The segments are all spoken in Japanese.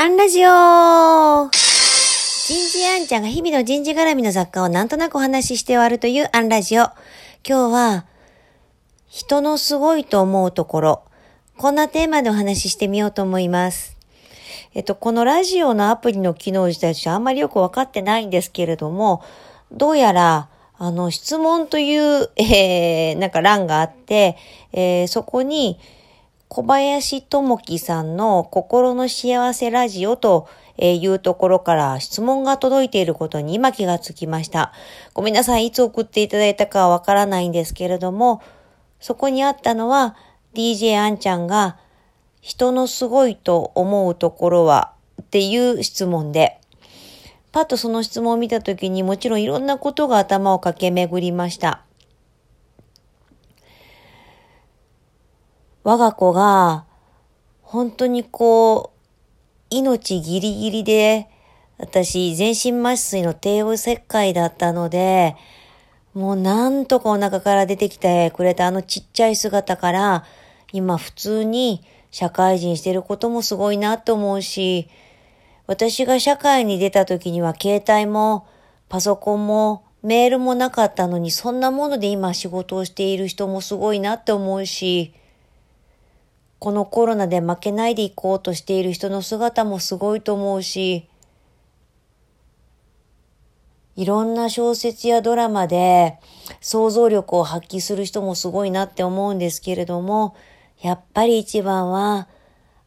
アンラジオ人事アンちゃんが日々の人事絡みの雑貨をなんとなくお話しして終わるというアンラジオ。今日は、人のすごいと思うところ、こんなテーマでお話ししてみようと思います。えっと、このラジオのアプリの機能自体はあんまりよくわかってないんですけれども、どうやら、あの、質問という、えー、なんか欄があって、えー、そこに、小林智樹さんの心の幸せラジオというところから質問が届いていることに今気がつきました。ごめんなさい。いつ送っていただいたかはわからないんですけれども、そこにあったのは DJ あんちゃんが人のすごいと思うところはっていう質問で、パッとその質問を見たときにもちろんいろんなことが頭を駆け巡りました。我が子が、本当にこう、命ギリギリで、私、全身麻酔の帝王切開だったので、もうなんとかお腹から出てきてくれたあのちっちゃい姿から、今普通に社会人してることもすごいなと思うし、私が社会に出た時には携帯もパソコンもメールもなかったのにそんなもので今仕事をしている人もすごいなって思うし、このコロナで負けないでいこうとしている人の姿もすごいと思うし、いろんな小説やドラマで想像力を発揮する人もすごいなって思うんですけれども、やっぱり一番は、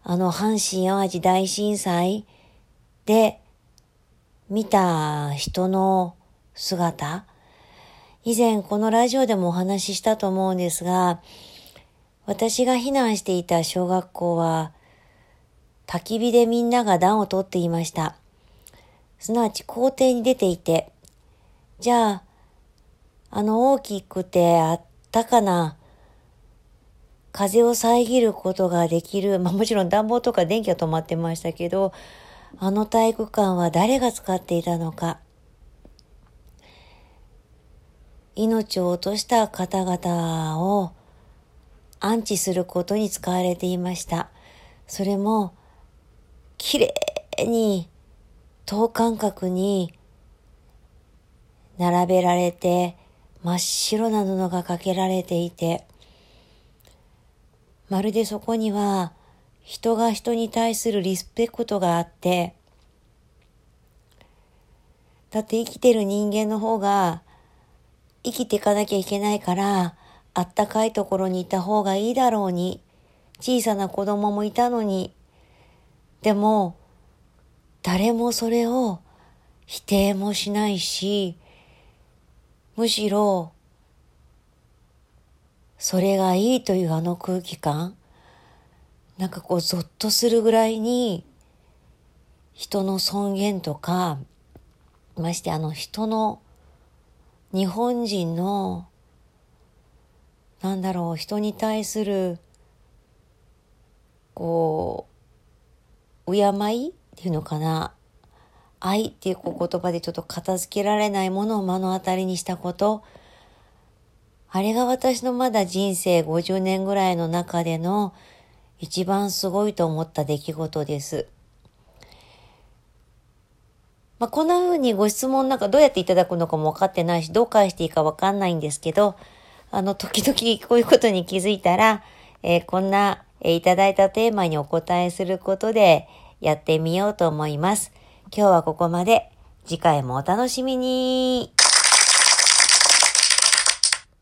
あの阪神淡路大震災で見た人の姿、以前このラジオでもお話ししたと思うんですが、私が避難していた小学校は、焚き火でみんなが暖を取っていました。すなわち校庭に出ていて、じゃあ、あの大きくてあったかな、風を遮ることができる、まあもちろん暖房とか電気は止まってましたけど、あの体育館は誰が使っていたのか。命を落とした方々を安置することに使われていました。それも、きれいに等間隔に並べられて、真っ白な布がかけられていて、まるでそこには人が人に対するリスペクトがあって、だって生きてる人間の方が生きていかなきゃいけないから、あったかいところにいた方がいいだろうに、小さな子供もいたのに、でも、誰もそれを否定もしないし、むしろ、それがいいというあの空気感、なんかこうゾッとするぐらいに、人の尊厳とか、ましてあの人の、日本人のなんだろう、人に対する、こう、敬いっていうのかな。愛っていう言葉でちょっと片付けられないものを目の当たりにしたこと。あれが私のまだ人生50年ぐらいの中での一番すごいと思った出来事です。まあ、こんな風にご質問なんかどうやっていただくのかも分かってないし、どう返していいか分かんないんですけど、あの、時々こういうことに気づいたら、えー、こんな、えー、いただいたテーマにお答えすることでやってみようと思います。今日はここまで。次回もお楽しみに。